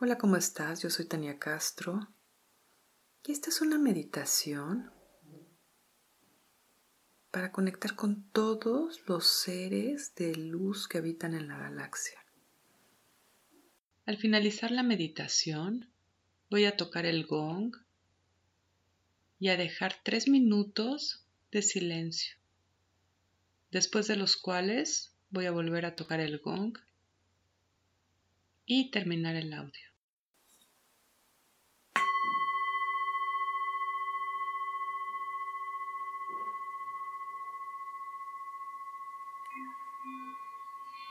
Hola, ¿cómo estás? Yo soy Tania Castro y esta es una meditación para conectar con todos los seres de luz que habitan en la galaxia. Al finalizar la meditación, voy a tocar el gong y a dejar tres minutos de silencio, después de los cuales voy a volver a tocar el gong y terminar el audio.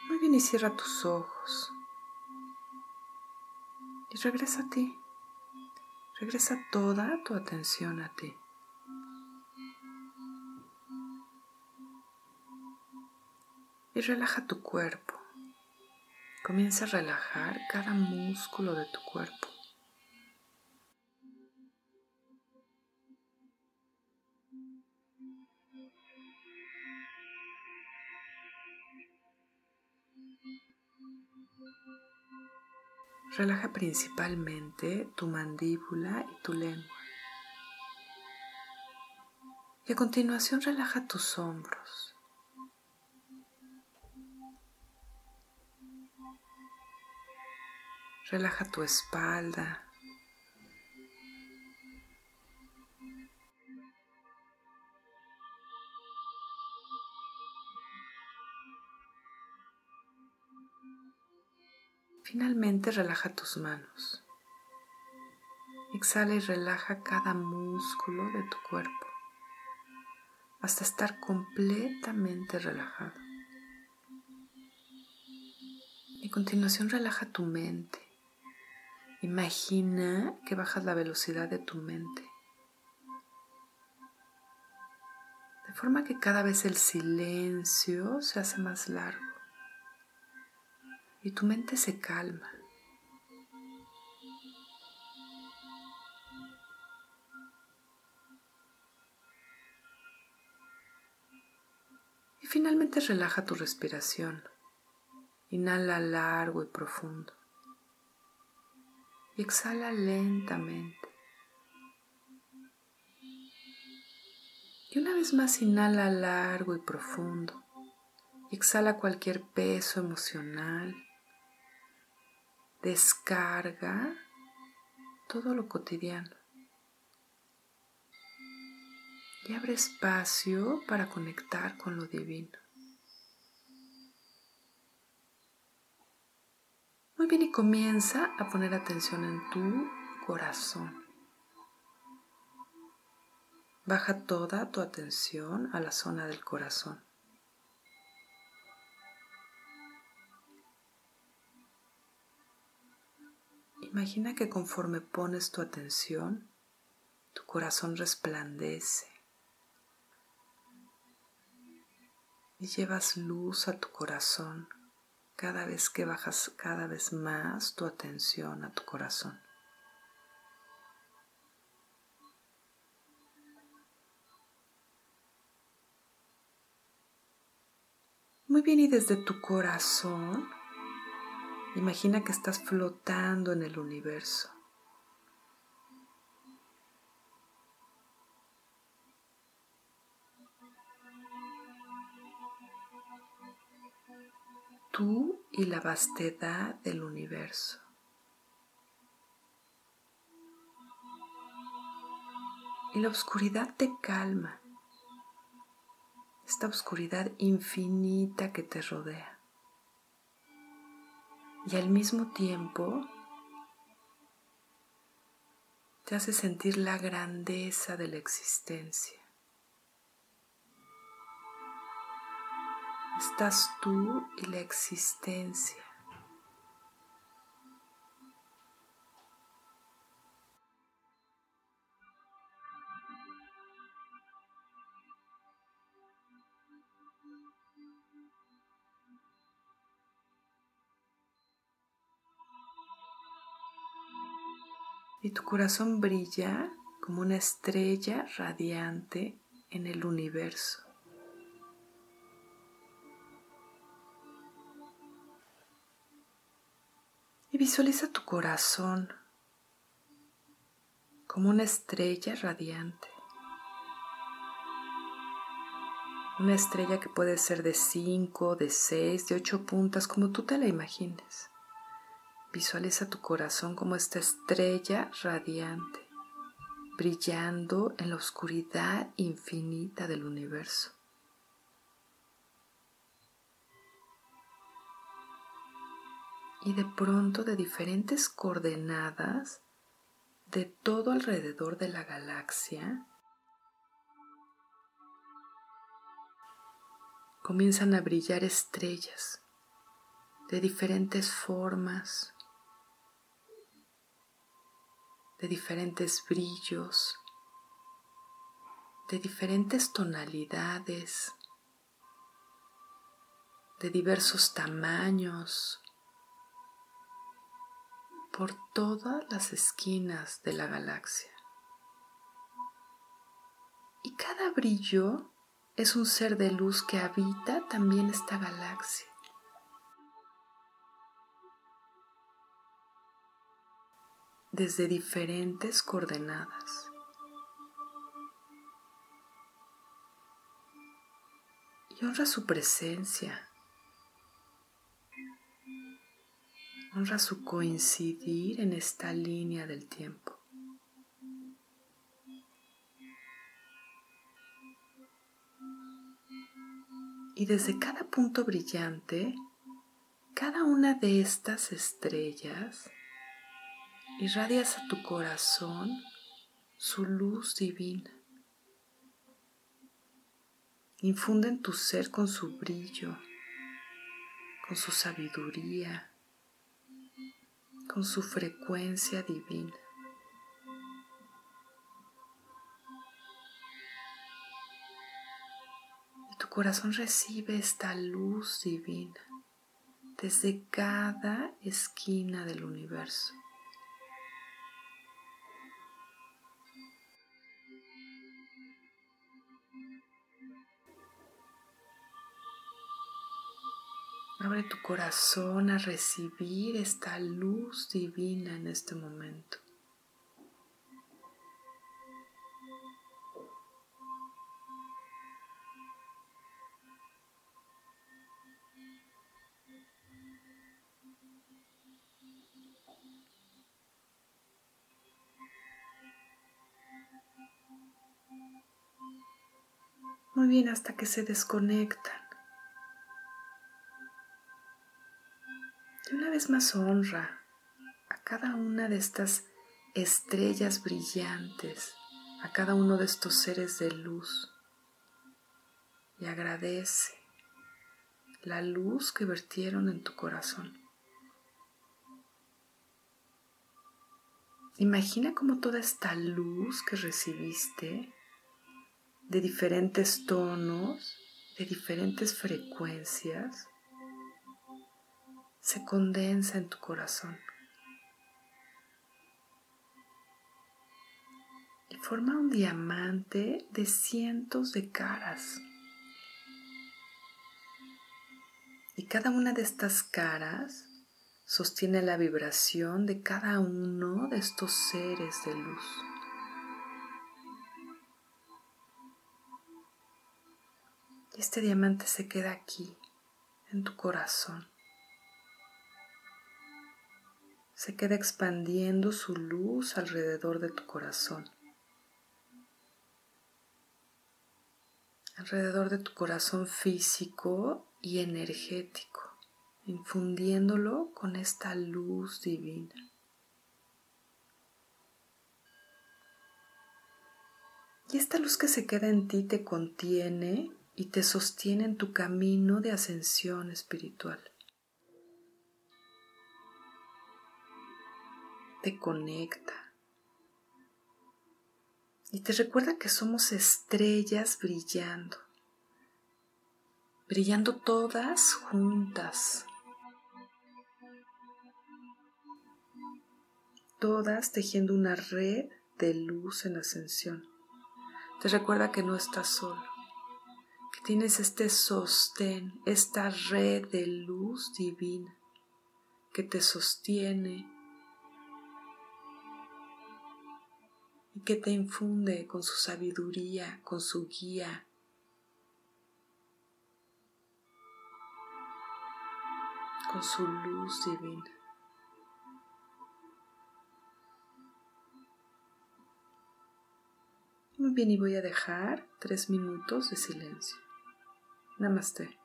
Muy bien y cierra tus ojos. Y regresa a ti. Regresa toda tu atención a ti. Y relaja tu cuerpo. Comienza a relajar cada músculo de tu cuerpo. Relaja principalmente tu mandíbula y tu lengua. Y a continuación relaja tus hombros. Relaja tu espalda. Finalmente relaja tus manos. Exhala y relaja cada músculo de tu cuerpo hasta estar completamente relajado. Y a continuación relaja tu mente. Imagina que bajas la velocidad de tu mente. De forma que cada vez el silencio se hace más largo y tu mente se calma. Y finalmente relaja tu respiración. Inhala largo y profundo. Y exhala lentamente. Y una vez más inhala largo y profundo. Y exhala cualquier peso emocional descarga todo lo cotidiano y abre espacio para conectar con lo divino. Muy bien y comienza a poner atención en tu corazón. Baja toda tu atención a la zona del corazón. Imagina que conforme pones tu atención, tu corazón resplandece y llevas luz a tu corazón cada vez que bajas cada vez más tu atención a tu corazón. Muy bien, y desde tu corazón Imagina que estás flotando en el universo. Tú y la vastedad del universo. Y la oscuridad te calma. Esta oscuridad infinita que te rodea y al mismo tiempo te hace sentir la grandeza de la existencia. Estás tú y la existencia. y tu corazón brilla como una estrella radiante en el universo. Visualiza tu corazón como una estrella radiante. Una estrella que puede ser de 5, de 6, de 8 puntas, como tú te la imagines. Visualiza tu corazón como esta estrella radiante, brillando en la oscuridad infinita del universo. Y de pronto de diferentes coordenadas de todo alrededor de la galaxia, comienzan a brillar estrellas de diferentes formas, de diferentes brillos, de diferentes tonalidades, de diversos tamaños, por todas las esquinas de la galaxia. Y cada brillo es un ser de luz que habita también esta galaxia. desde diferentes coordenadas. Y honra su presencia. Honra su coincidir en esta línea del tiempo. Y desde cada punto brillante, cada una de estas estrellas irradias a tu corazón su luz divina. Infunde en tu ser con su brillo, con su sabiduría, con su frecuencia divina. tu corazón recibe esta luz divina desde cada esquina del universo. Abre tu corazón a recibir esta luz divina en este momento. Muy bien, hasta que se desconectan. Más honra a cada una de estas estrellas brillantes, a cada uno de estos seres de luz. Y agradece la luz que vertieron en tu corazón. Imagina cómo toda esta luz que recibiste de diferentes tonos, de diferentes frecuencias, se condensa en tu corazón y forma un diamante de cientos de caras. Y cada una de estas caras sostiene la vibración de cada uno de estos seres de luz. Y este diamante se queda aquí, en tu corazón. Se queda expandiendo su luz alrededor de tu corazón. Alrededor de tu corazón físico y energético, infundiéndolo con esta luz divina. Y esta luz que se queda en ti te contiene y te sostiene en tu camino de ascensión espiritual. Te conecta. Y te recuerda que somos estrellas brillando, brillando todas juntas, todas tejiendo una red de luz en ascensión. Te recuerda que no estás solo. Que tienes este sostén, esta red de luz divina que te sostiene que te infunde con su sabiduría, con su guía. con su luz divina. Muy bien, y voy a dejar tres minutos de silencio. Namaste.